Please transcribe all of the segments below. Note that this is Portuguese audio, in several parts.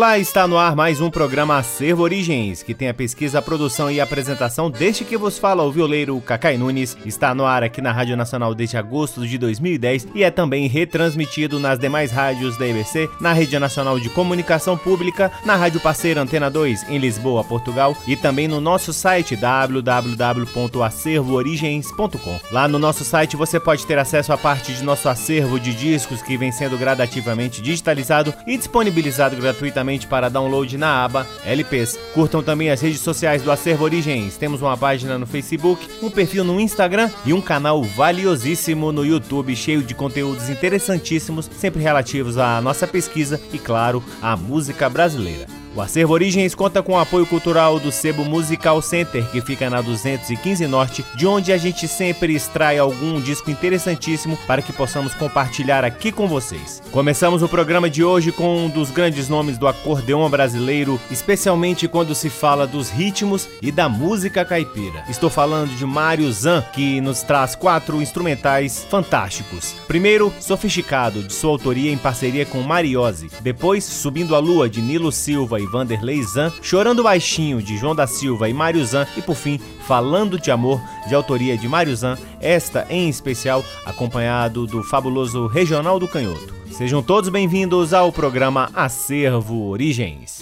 Olá, está no ar mais um programa Acervo Origens, que tem a pesquisa, a produção e a apresentação deste que vos fala o violeiro Cacai Nunes. Está no ar aqui na Rádio Nacional desde agosto de 2010 e é também retransmitido nas demais rádios da EBC, na Rede Nacional de Comunicação Pública, na Rádio Parceira Antena 2 em Lisboa, Portugal e também no nosso site www.acervoorigens.com. Lá no nosso site você pode ter acesso a parte de nosso acervo de discos que vem sendo gradativamente digitalizado e disponibilizado gratuitamente para download na aba LPs. Curtam também as redes sociais do Acervo Origens. Temos uma página no Facebook, um perfil no Instagram e um canal valiosíssimo no YouTube, cheio de conteúdos interessantíssimos, sempre relativos à nossa pesquisa e, claro, à música brasileira. O Acervo Origens conta com o apoio cultural do Sebo Musical Center, que fica na 215 Norte, de onde a gente sempre extrai algum disco interessantíssimo para que possamos compartilhar aqui com vocês. Começamos o programa de hoje com um dos grandes nomes do acordeão brasileiro, especialmente quando se fala dos ritmos e da música caipira. Estou falando de Mário Zan, que nos traz quatro instrumentais fantásticos. Primeiro, Sofisticado, de sua autoria em parceria com Mariose. Depois, Subindo a Lua, de Nilo Silva e Vanderlei Zan, Chorando Baixinho, de João da Silva e Mário Zan, e por fim, Falando de Amor, de autoria de Mário Zan, esta em especial acompanhado do fabuloso Regional do Canhoto. Sejam todos bem-vindos ao programa Acervo Origens.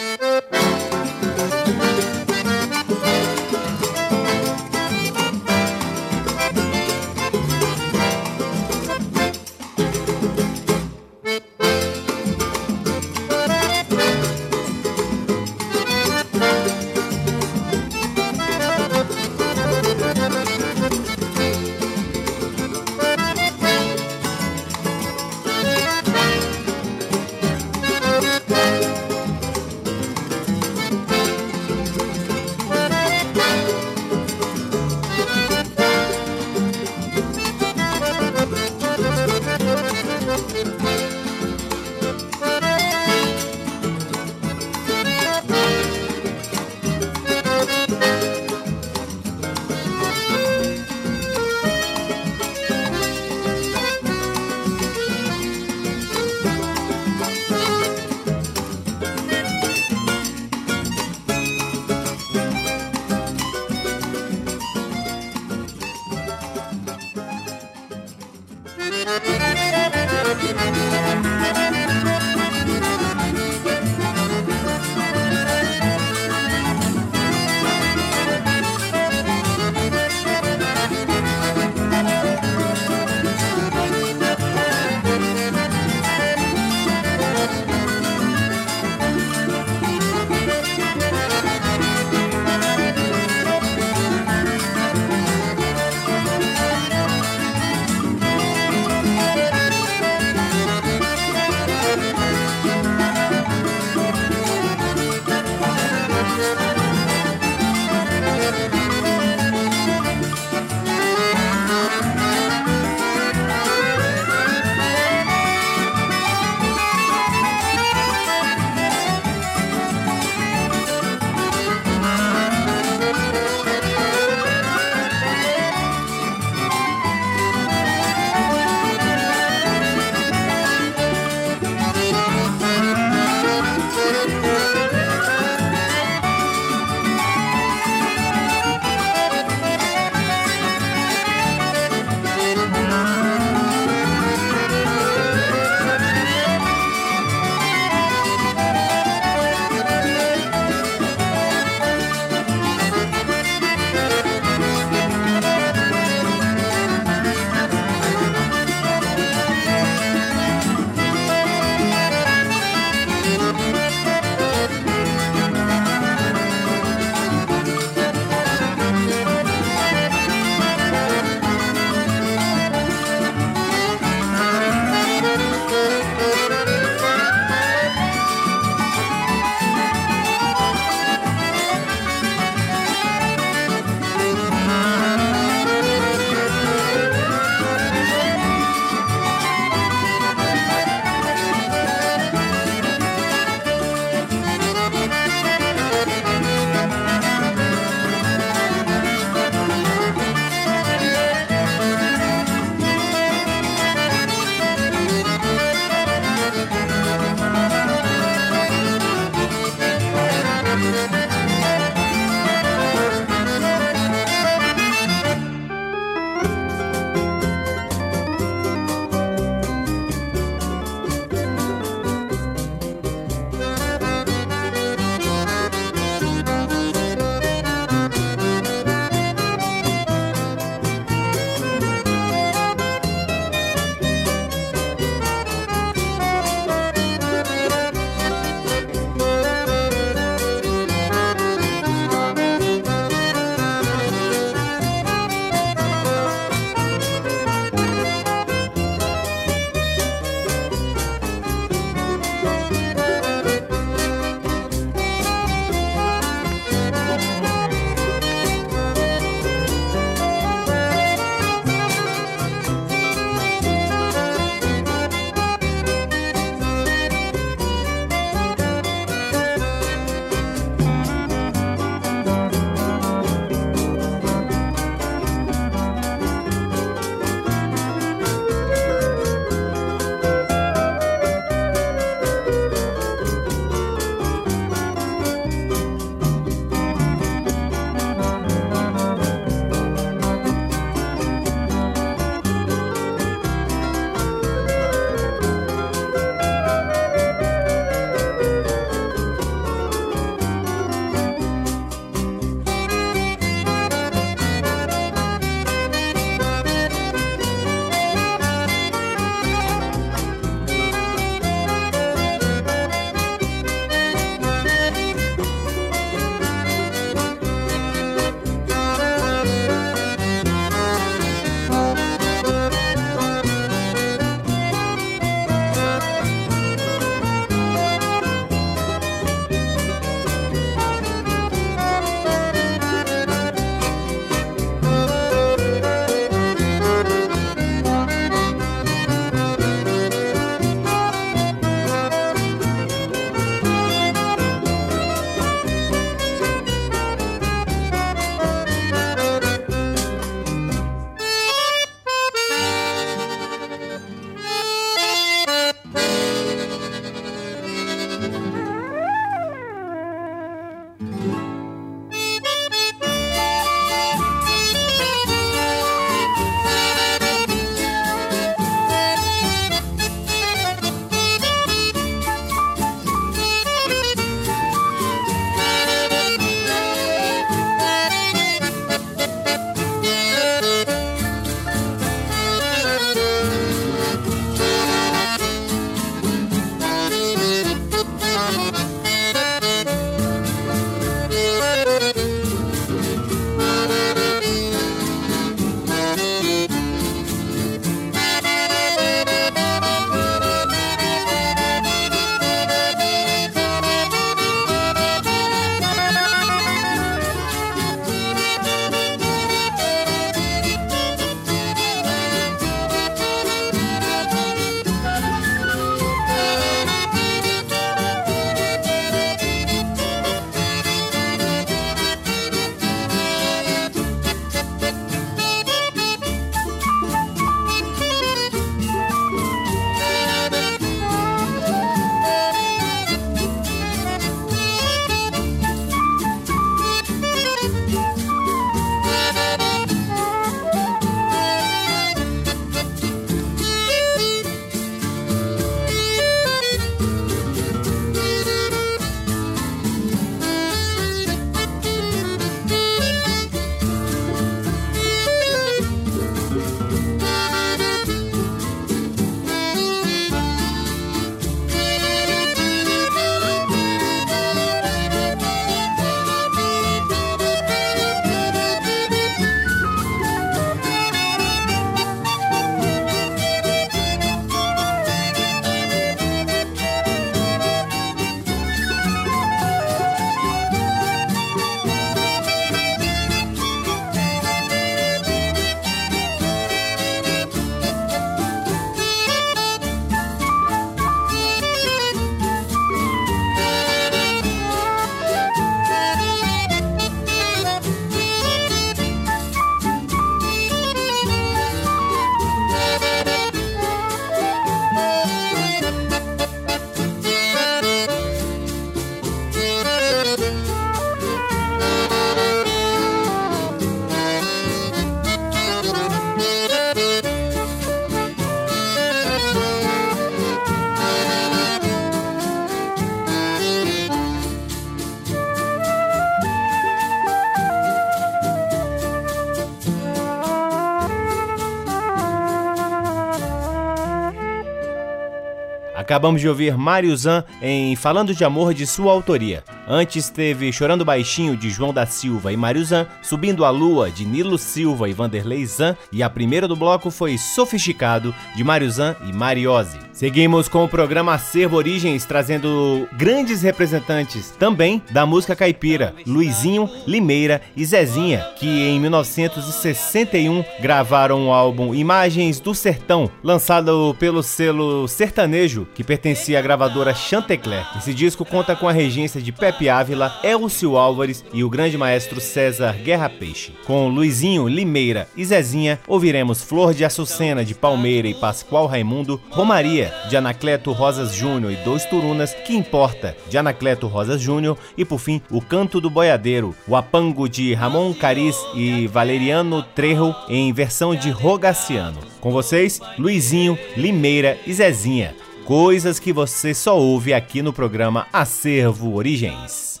Acabamos de ouvir Mário Zan em Falando de Amor de sua autoria. Antes teve Chorando Baixinho de João da Silva e Mário Zan, Subindo a Lua de Nilo Silva e Vanderlei Zan e a primeira do bloco foi Sofisticado de Mário Zan e Mariose. Seguimos com o programa Acervo Origens, trazendo grandes representantes também da música caipira, Luizinho, Limeira e Zezinha, que em 1961 gravaram o álbum Imagens do Sertão, lançado pelo selo sertanejo, que pertencia à gravadora Chantecler. Esse disco conta com a regência de Pepe Ávila, Elcio Álvares e o grande maestro César Guerra Peixe. Com Luizinho, Limeira e Zezinha, ouviremos Flor de Açucena de Palmeira e Pascoal Raimundo, Romaria de Anacleto Rosas Júnior e Dois Turunas, Que Importa, de Anacleto Rosas Júnior, e por fim, O Canto do Boiadeiro, o Apango de Ramon Cariz e Valeriano Trejo, em versão de Rogaciano. Com vocês, Luizinho, Limeira e Zezinha. Coisas que você só ouve aqui no programa Acervo Origens.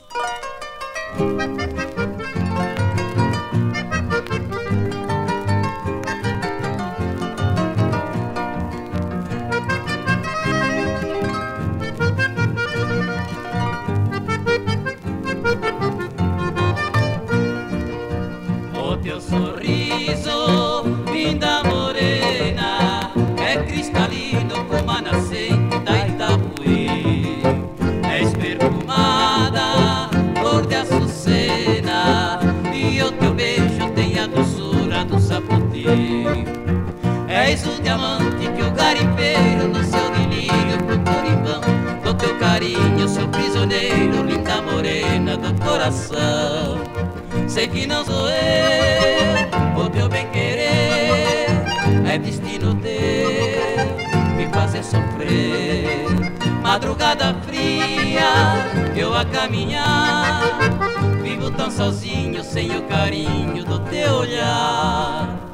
És o diamante que o garimpeiro no seu delírio procura em vão. Do teu carinho sou prisioneiro, linda morena do coração. Sei que não sou eu, o teu bem querer é destino teu me fazer sofrer. Madrugada fria, eu a caminhar, vivo tão sozinho sem o carinho do teu olhar.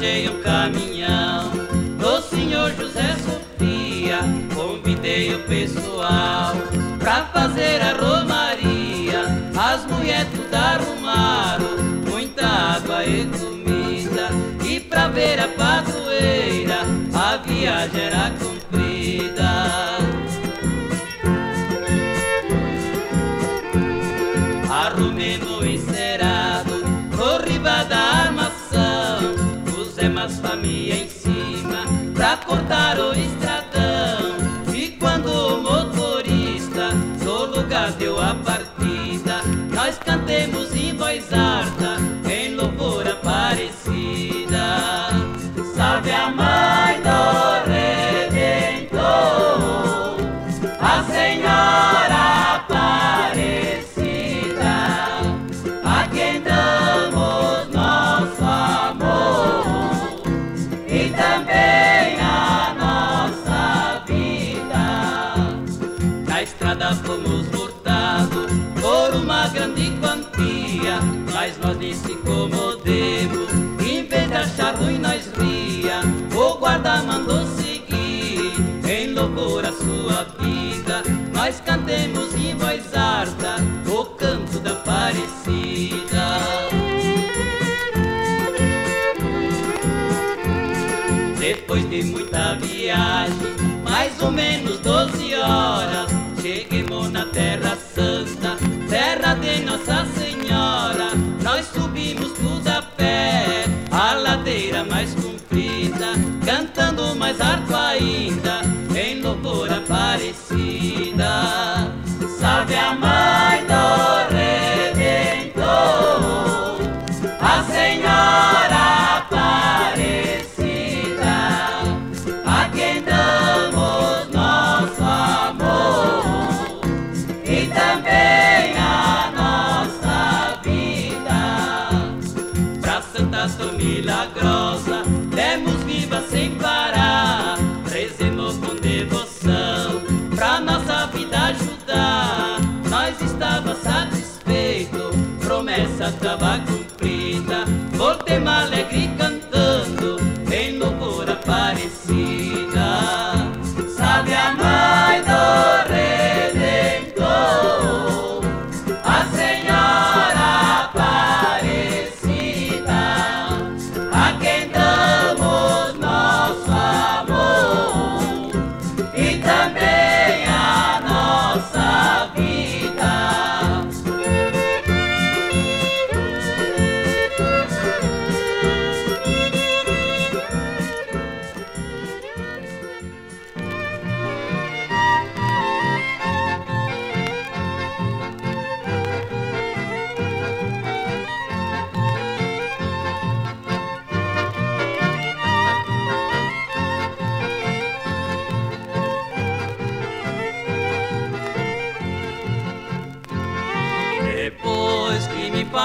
Arranjei um caminhão do senhor José Sofia. Convidei o pessoal pra fazer a romaria. As mulheres tudo arrumaram, muita água e comida. E pra ver a padroeira, a viagem era comprida. Nós cantemos em voz Nós cantemos em voz alta o canto da Aparecida. Depois de muita viagem, mais ou menos 12 horas, cheguemos na Terra Santa, terra de Nossa Senhora. Nós subimos tudo a pé, a ladeira mais comprida, cantando mais alto ainda, em louvor Aparecida. nada.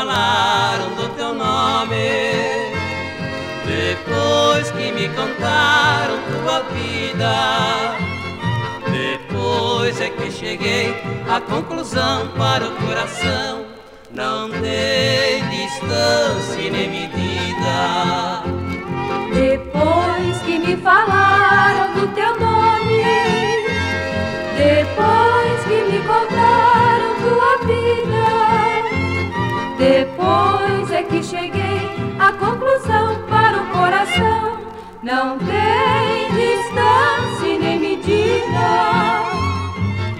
Falaram do teu nome, depois que me contaram tua vida, depois é que cheguei à conclusão para o coração. Não tem distância nem medida. Depois que me falaram do teu nome, depois depois é que cheguei à conclusão para o coração. Não tem distância nem medida.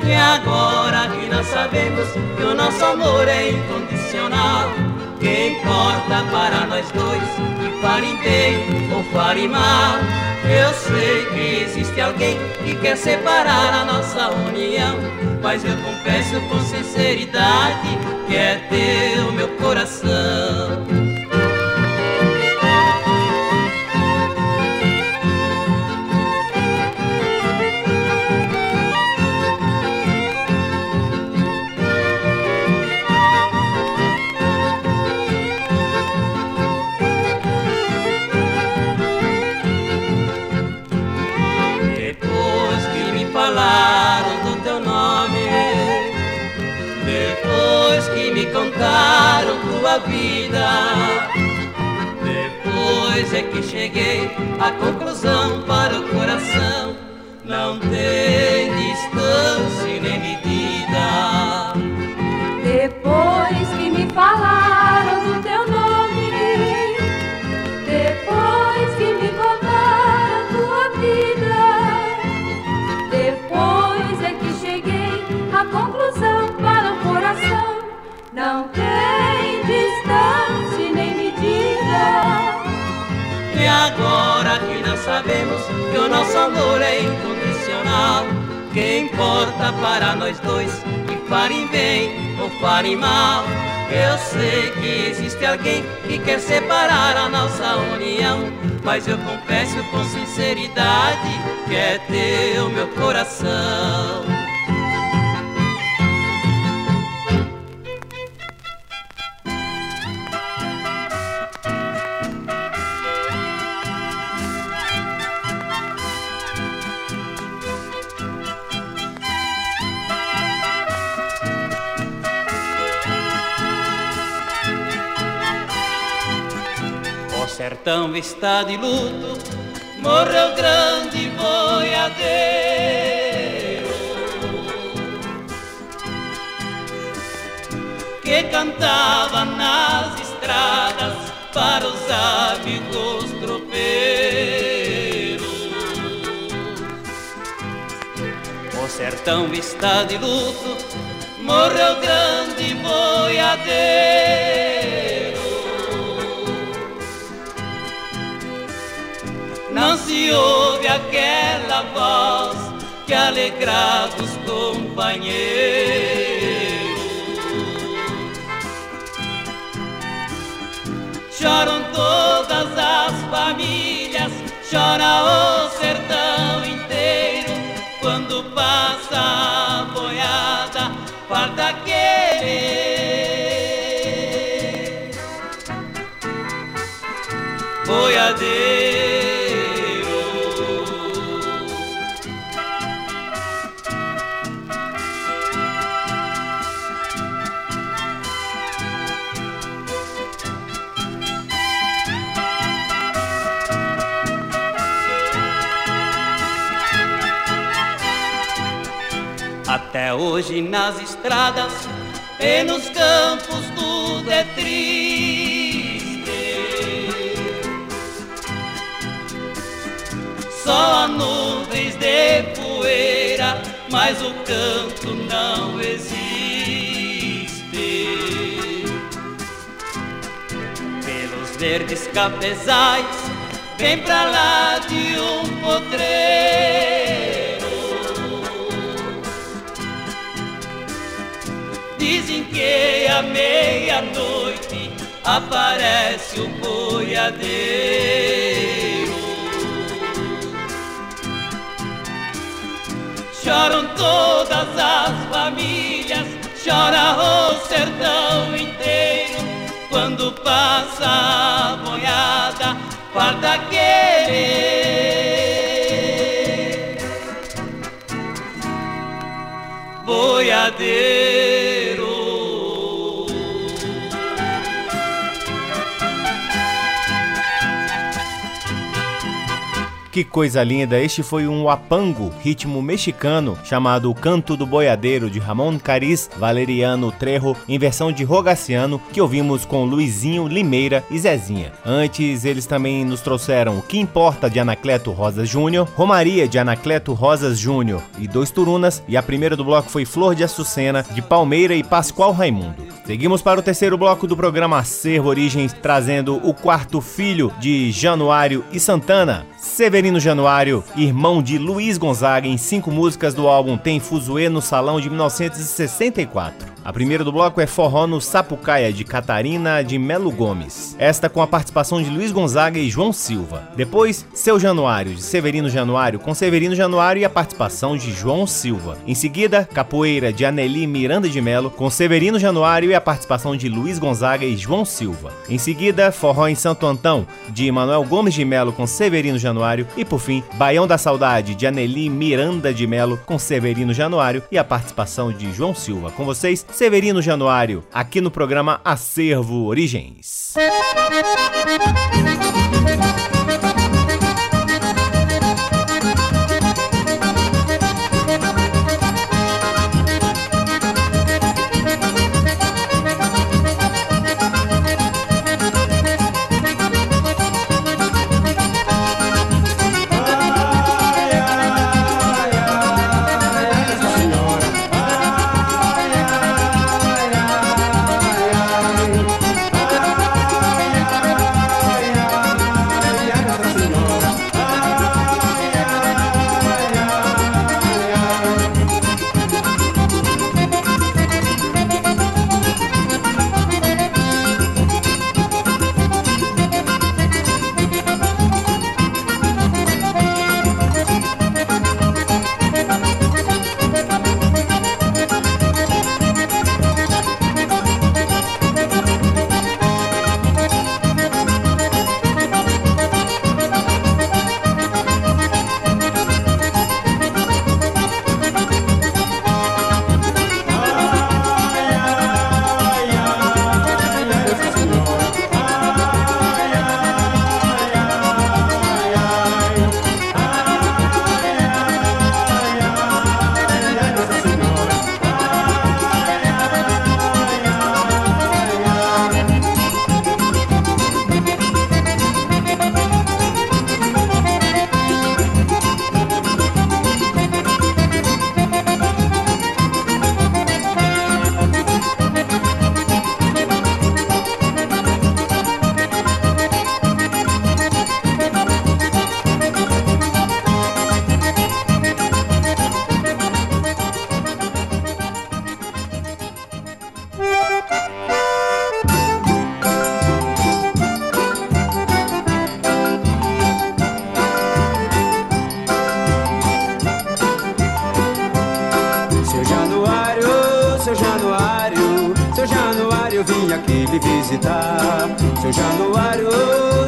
E agora que nós sabemos que o nosso amor é incondicional, que importa para nós dois que farem bem ou farem mal. Eu sei que existe alguém que quer separar a nossa união, mas eu confesso com sinceridade que é teu meu coração. Vida, depois é que cheguei à conclusão para o coração. Não tem distância nosso amor é incondicional, que importa para nós dois que farem bem ou farem mal. Eu sei que existe alguém que quer separar a nossa união, mas eu confesso com sinceridade que é teu meu coração. Sertão está de luto, morreu grande boiadeiro que cantava nas estradas para os amigos tropeiros. O sertão está de luto, morreu grande boiadeiro. Não se ouve aquela voz que alegrava os companheiros. choram todas as famílias, chora o hoje nas estradas e nos campos tudo é triste. Só há nuvens de poeira, mas o canto não existe. Pelos verdes cafezais, vem pra lá de um potreiro. Que à meia-noite aparece o boiadeiro. Choram todas as famílias, chora o sertão inteiro quando passa a boiada, farda querer. Boiadeiro. Que coisa linda! Este foi um wapango, ritmo mexicano, chamado Canto do Boiadeiro, de Ramon Cariz Valeriano Trejo, em versão de Rogaciano, que ouvimos com Luizinho, Limeira e Zezinha. Antes, eles também nos trouxeram O Que Importa, de Anacleto Rosas Júnior, Romaria, de Anacleto Rosas Júnior e Dois Turunas, e a primeira do bloco foi Flor de Açucena, de Palmeira e Pascoal Raimundo. Seguimos para o terceiro bloco do programa Acervo Origens, trazendo o quarto filho de Januário e Santana, Severino Januário, irmão de Luiz Gonzaga, em cinco músicas do álbum Tem Fuzuê no Salão de 1964. A primeira do bloco é Forró no Sapucaia, de Catarina de Melo Gomes. Esta com a participação de Luiz Gonzaga e João Silva. Depois, Seu Januário, de Severino Januário, com Severino Januário e a participação de João Silva. Em seguida, Capoeira, de Aneli Miranda de Melo, com Severino Januário e a participação de Luiz Gonzaga e João Silva. Em seguida, Forró em Santo Antão, de Manuel Gomes de Melo, com Severino Januário. E por fim, Baião da Saudade, de Aneli Miranda de Melo, com Severino Januário e a participação de João Silva. Com vocês, Severino Januário, aqui no programa Acervo Origens.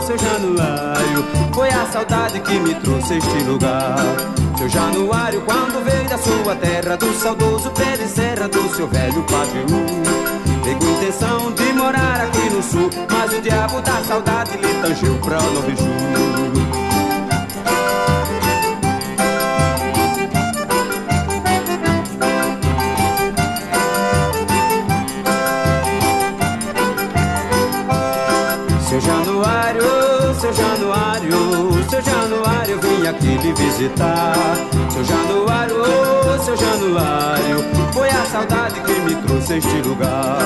Seu Januário, foi a saudade que me trouxe este lugar. Seu Januário, quando veio da sua terra, do saudoso serra do seu velho Pajeú. Tenho intenção de morar aqui no sul, mas o diabo da saudade lhe tangiu pra Novo Seu seu Januário, vim aqui lhe visitar. Seu Januário, oh, seu Januário, foi a saudade que me trouxe este lugar.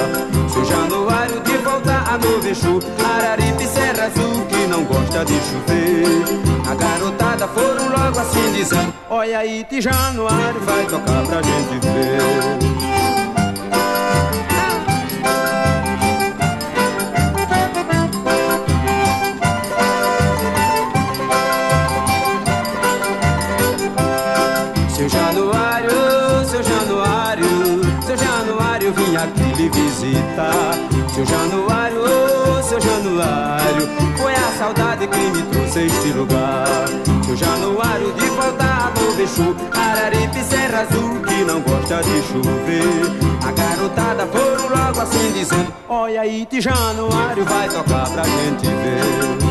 Seu Januário, de volta a Novo Exu, Araripe, Serra Azul, que não gosta de chover. A garotada foram logo assim dizendo: Olha aí, de Januário, vai tocar pra gente ver. Visitar. Seu Januário, oh, seu Januário, foi a saudade que me trouxe este lugar. Seu Januário, de voltar do Bexu, Araripe, Serra Azul, que não gosta de chover. A garotada foram logo assim dizendo: Olha aí, de Januário, vai tocar pra gente ver.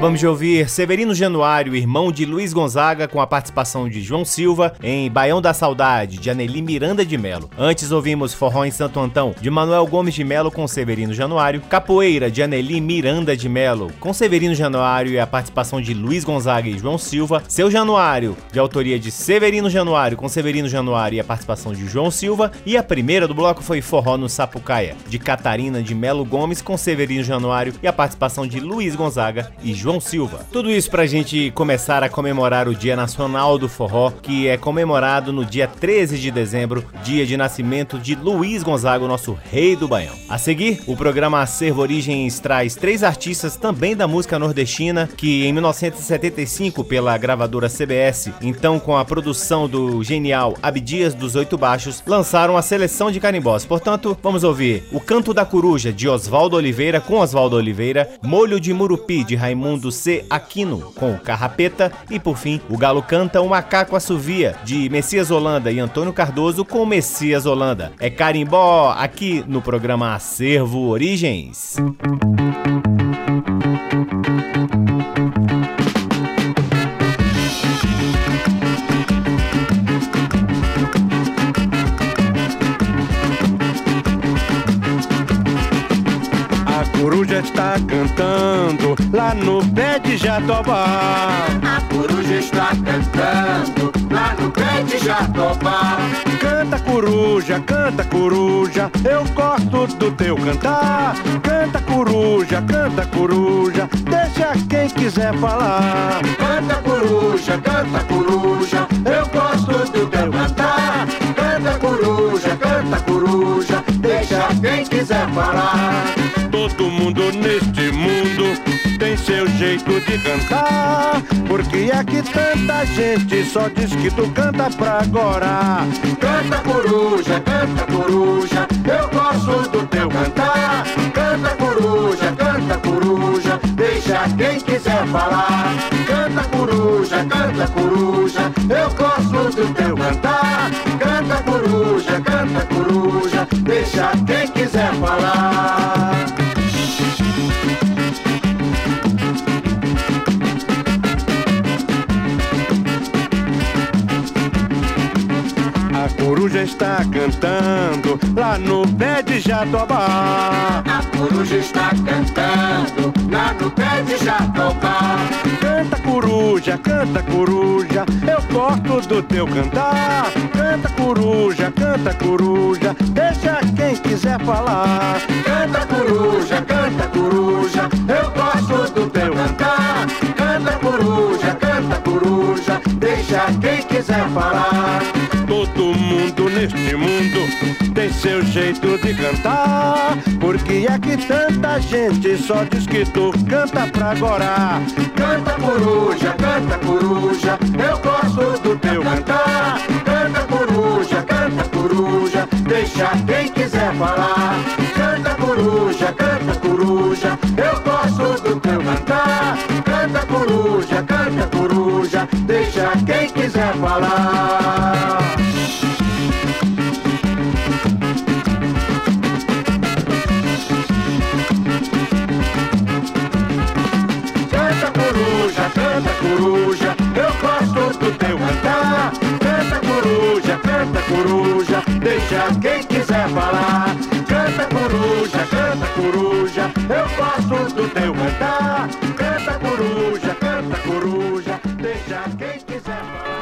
Acabamos de ouvir Severino Januário, irmão de Luiz Gonzaga, com a participação de João Silva em Baião da Saudade, de Aneli Miranda de Melo. Antes ouvimos Forró em Santo Antão, de Manuel Gomes de Melo com Severino Januário, Capoeira, de Aneli Miranda de Melo, com Severino Januário e a participação de Luiz Gonzaga e João Silva, Seu Januário, de autoria de Severino Januário, com Severino Januário e a participação de João Silva, e a primeira do bloco foi Forró no Sapucaia, de Catarina de Melo Gomes, com Severino Januário e a participação de Luiz Gonzaga e João João Silva. Tudo isso pra gente começar a comemorar o Dia Nacional do Forró, que é comemorado no dia 13 de dezembro, dia de nascimento de Luiz Gonzaga, nosso rei do Baião. A seguir, o programa Acervo Origens traz três artistas também da música nordestina, que em 1975, pela gravadora CBS, então com a produção do genial Abdias dos Oito Baixos, lançaram a seleção de carimbós. Portanto, vamos ouvir O Canto da Coruja, de Oswaldo Oliveira, com Oswaldo Oliveira, Molho de Murupi, de Raimundo do C. Aquino, com Carrapeta, e por fim, o Galo canta O Macaco Assovia, de Messias Holanda e Antônio Cardoso, com Messias Holanda. É carimbó aqui no programa Acervo Origens. Lá no pé de Jatobá. A coruja está cantando lá no pé de Jatobá. Canta coruja, canta coruja, eu gosto do teu cantar. Canta coruja, canta coruja, deixa quem quiser falar. Canta coruja, canta coruja, eu gosto do teu cantar. Canta coruja, canta coruja, deixa quem quiser falar. Todo mundo neste mundo seu jeito de cantar. Porque é que tanta gente só diz que tu canta pra agora. Canta coruja, canta coruja, eu gosto do teu cantar. Canta coruja, canta coruja, deixa quem quiser falar. Canta coruja, canta coruja, eu gosto do teu cantar. Coruja está cantando lá no pé de jatobá. A coruja está cantando lá no pé de jatobá. Canta coruja, canta coruja, eu gosto do teu cantar. Canta coruja, canta coruja, deixa quem quiser falar. Canta coruja, canta coruja, eu gosto do teu cantar. Canta coruja, canta coruja, deixa quem quiser falar. Seu jeito de cantar. Porque é que tanta gente só diz que tu canta pra agora. Canta coruja, canta coruja, eu gosto do teu cantar. Canta coruja, canta coruja, deixa quem quiser falar. Canta coruja, canta coruja, coruja, quem quiser falar. Canta coruja, canta coruja, eu gosto do teu cantar. Canta coruja, canta coruja, deixa quem quiser falar.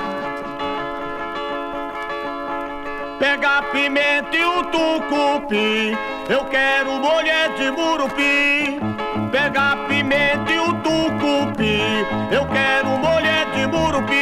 Pega a pimenta e o tucupi, eu quero mulher de murupi. Pega a pimenta e o tucupi, eu quero mulher de murupi.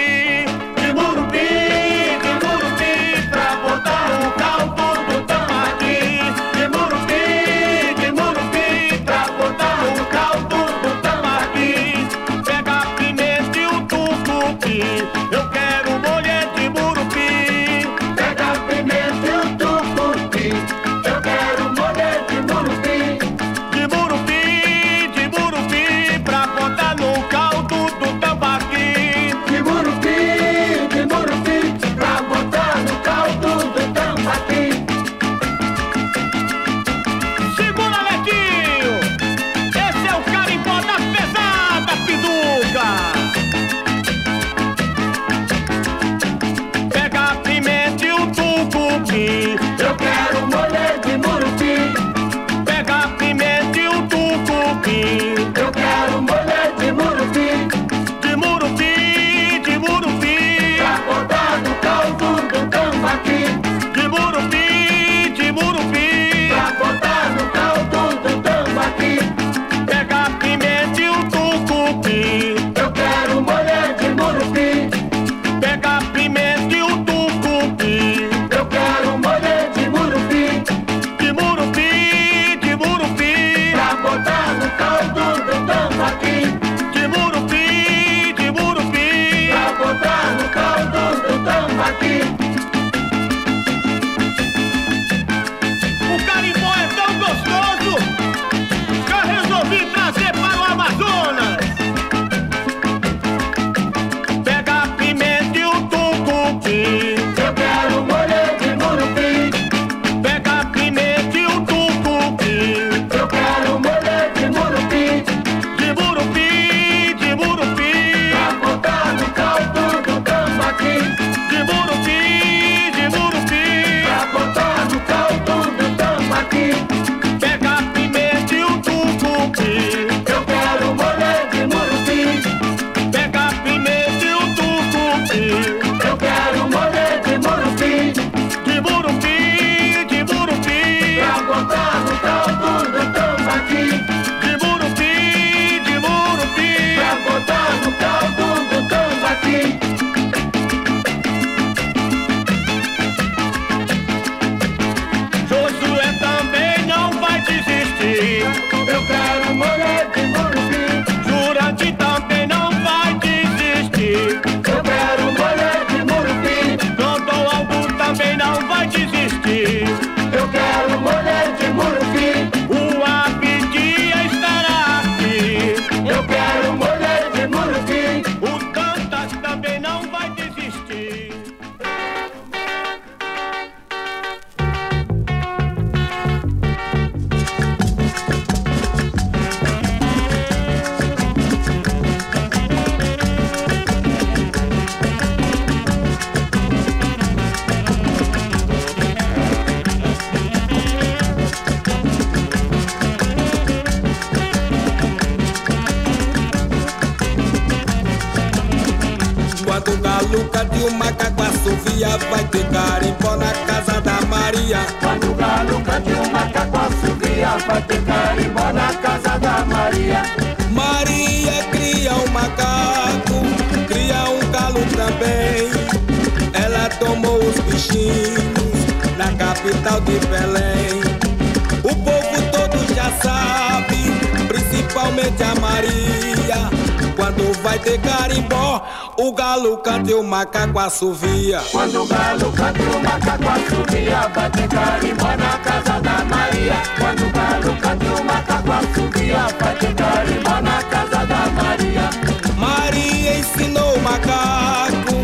Ter carimbó O galo canta e o macaco assovia Quando o galo canta o macaco assovia Vai ter carimbó na casa da Maria Quando o galo canta o macaco assovia Vai ter carimbó na casa da Maria Maria ensinou o macaco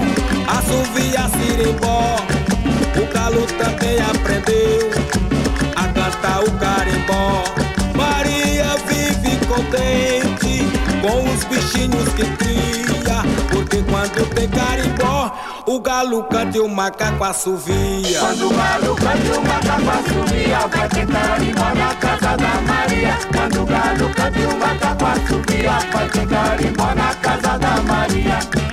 a assoviar sirimbó. O galo também aprendeu a cantar o carimbó. Maria vive contente com os bichinhos que cria. Tem carimbó, o galo canta e o macaco assovia. Quando o galo canta o macaco assovia Vai ter carimbó na casa da Maria. Quando o galo canta o macaco assovia Vai ter carimbó na casa da Maria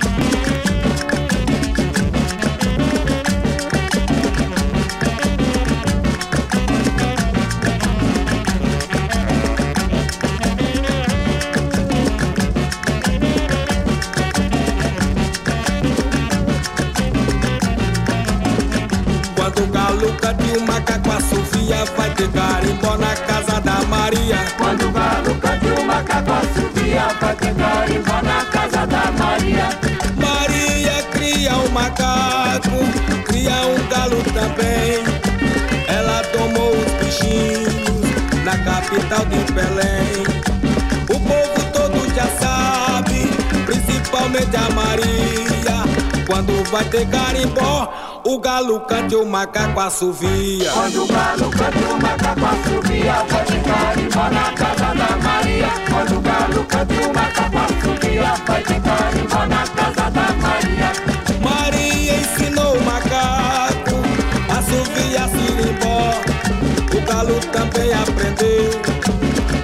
vai ter carimbó na casa da Maria. Quando o galo canta o macaco assovia Vai ter carimbó na casa da Maria Maria cria um macaco, cria um galo também. Ela tomou os bichinhos na capital de Belém. O povo todo já sabe, principalmente a Maria. Quando vai ter carimbó, o galo canta e o macaco assovia. Quando o galo canta o macaco assovia Vai ter carimbó na casa da Maria Quando o galo canta o macaco assovia Vai ter carimbó na casa da Maria Maria ensinou o macaco a assoviar sirimbó. O galo também aprendeu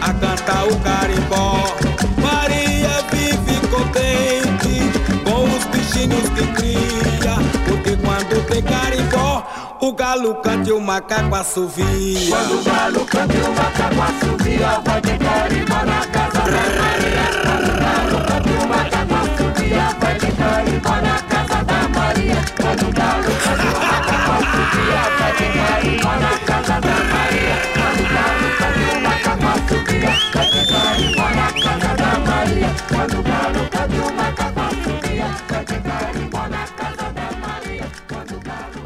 a cantar o carimbó. O galo canta e o macaco assovia. Quando o galo canta o macaco assovia Vai ter carimbó na casa da Maria Quando o galo canta o macaco assovia Vai ter carimbó na casa da Maria Quando o galo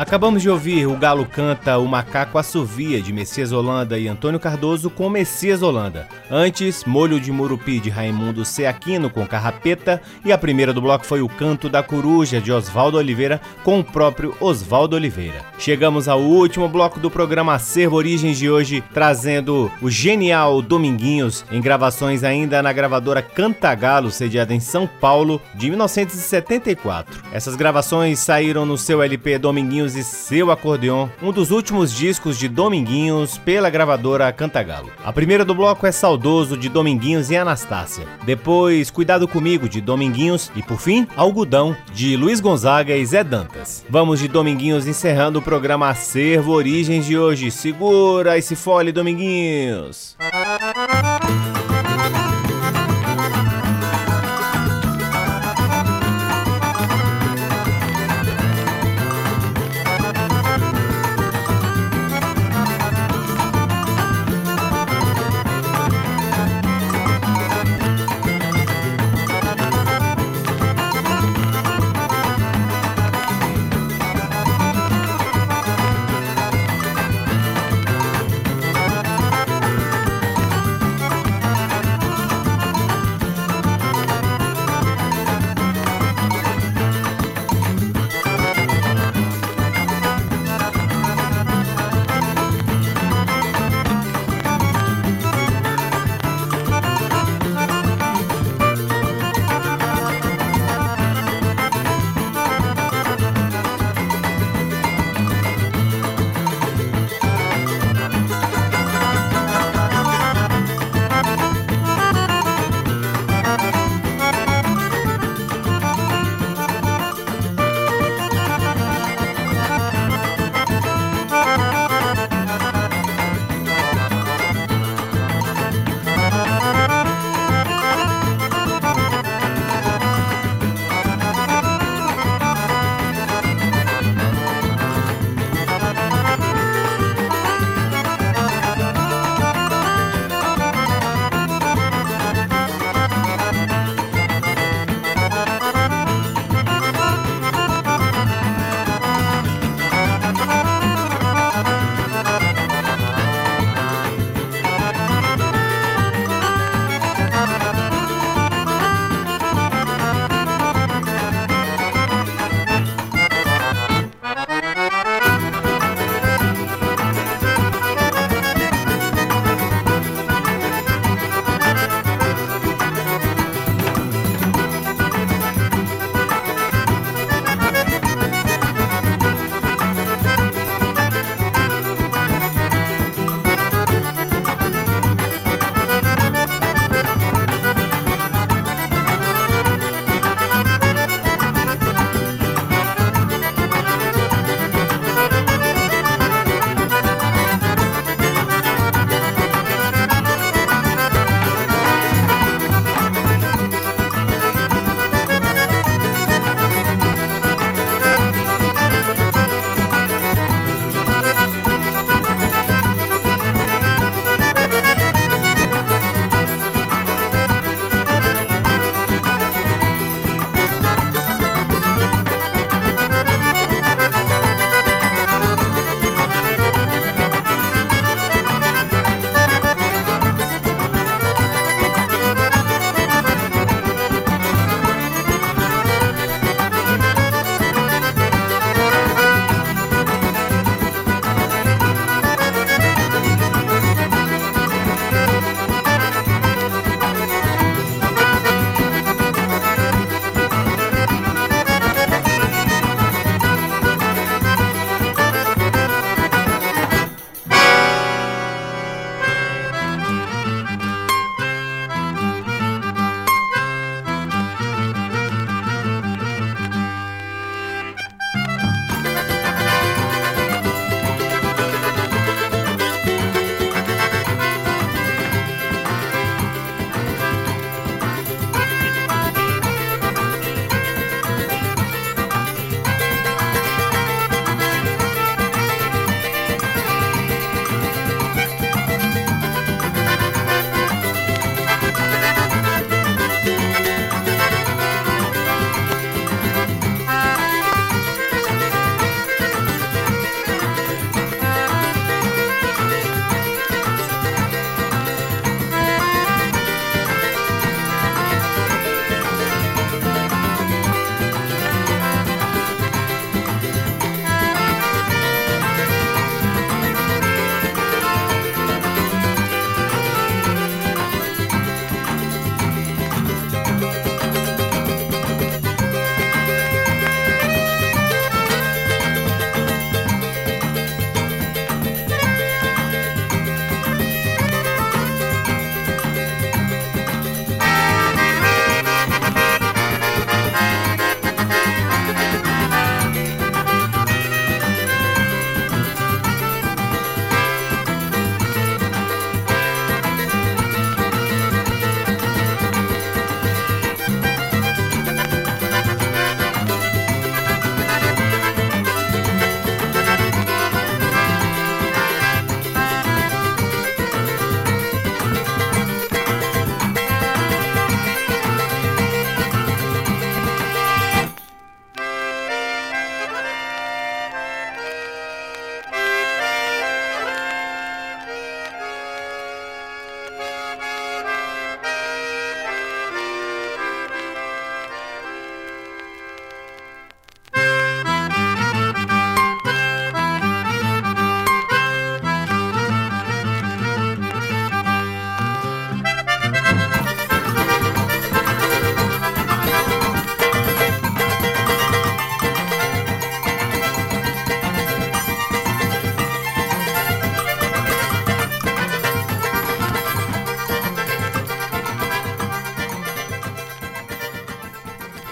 Acabamos de ouvir O Galo Canta, O Macaco Assovia, de Messias Holanda e Antônio Cardoso com Messias Holanda. Antes, Molho de Murupi, de Raimundo C. Aquino com Carrapeta. E a primeira do bloco foi O Canto da Coruja, de Oswaldo Oliveira, com o próprio Oswaldo Oliveira. Chegamos ao último bloco do programa Acervo Origens de hoje, trazendo o genial Dominguinhos, em gravações ainda na gravadora Cantagalo, sediada em São Paulo, de 1974. Essas gravações saíram no seu LP Dominguinhos e seu acordeon, um dos últimos discos de Dominguinhos pela gravadora Cantagalo. A primeira do bloco é Saudoso de Dominguinhos e Anastácia. Depois, Cuidado Comigo de Dominguinhos e por fim, Algodão de Luiz Gonzaga e Zé Dantas. Vamos de Dominguinhos encerrando o programa Acervo Origens de hoje. Segura esse fole, Dominguinhos.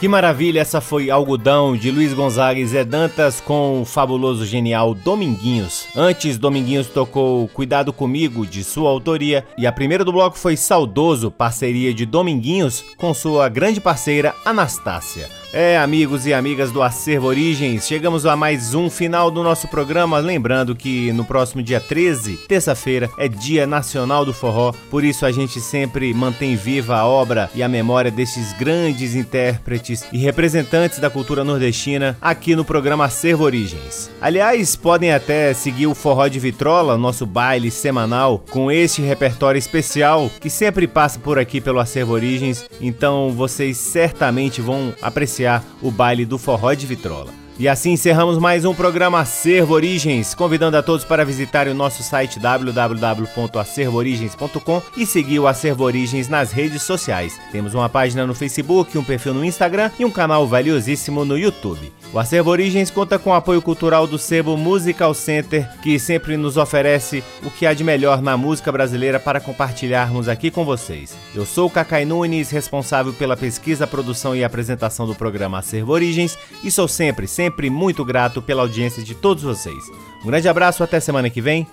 Que maravilha, essa foi Algodão de Luiz Gonzaga e Zé Dantas com o fabuloso genial Dominguinhos. Antes, Dominguinhos tocou Cuidado Comigo, de sua autoria, e a primeira do bloco foi Saudoso, parceria de Dominguinhos com sua grande parceira Anastácia. É, amigos e amigas do Acervo Origens, chegamos a mais um final do nosso programa. Lembrando que no próximo dia 13, terça-feira, é Dia Nacional do Forró, por isso a gente sempre mantém viva a obra e a memória destes grandes intérpretes e representantes da cultura nordestina aqui no programa Acervo Origens. Aliás, podem até seguir o Forró de Vitrola, nosso baile semanal, com este repertório especial que sempre passa por aqui pelo Acervo Origens, então vocês certamente vão apreciar apreciar o baile do forró de Vitrola. E assim encerramos mais um programa Acervo Origens, convidando a todos para visitarem o nosso site www.acervoorigens.com e seguir o Acervo Origens nas redes sociais. Temos uma página no Facebook, um perfil no Instagram e um canal valiosíssimo no YouTube. O Acervo Origens conta com o apoio cultural do Sebo Musical Center, que sempre nos oferece o que há de melhor na música brasileira para compartilharmos aqui com vocês. Eu sou o Cacai Nunes, responsável pela pesquisa, produção e apresentação do programa Acervo Origens, e sou sempre, sempre sempre muito grato pela audiência de todos vocês. Um grande abraço, até semana que vem.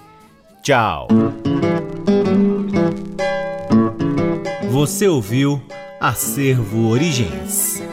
Tchau. Você ouviu Acervo Origens.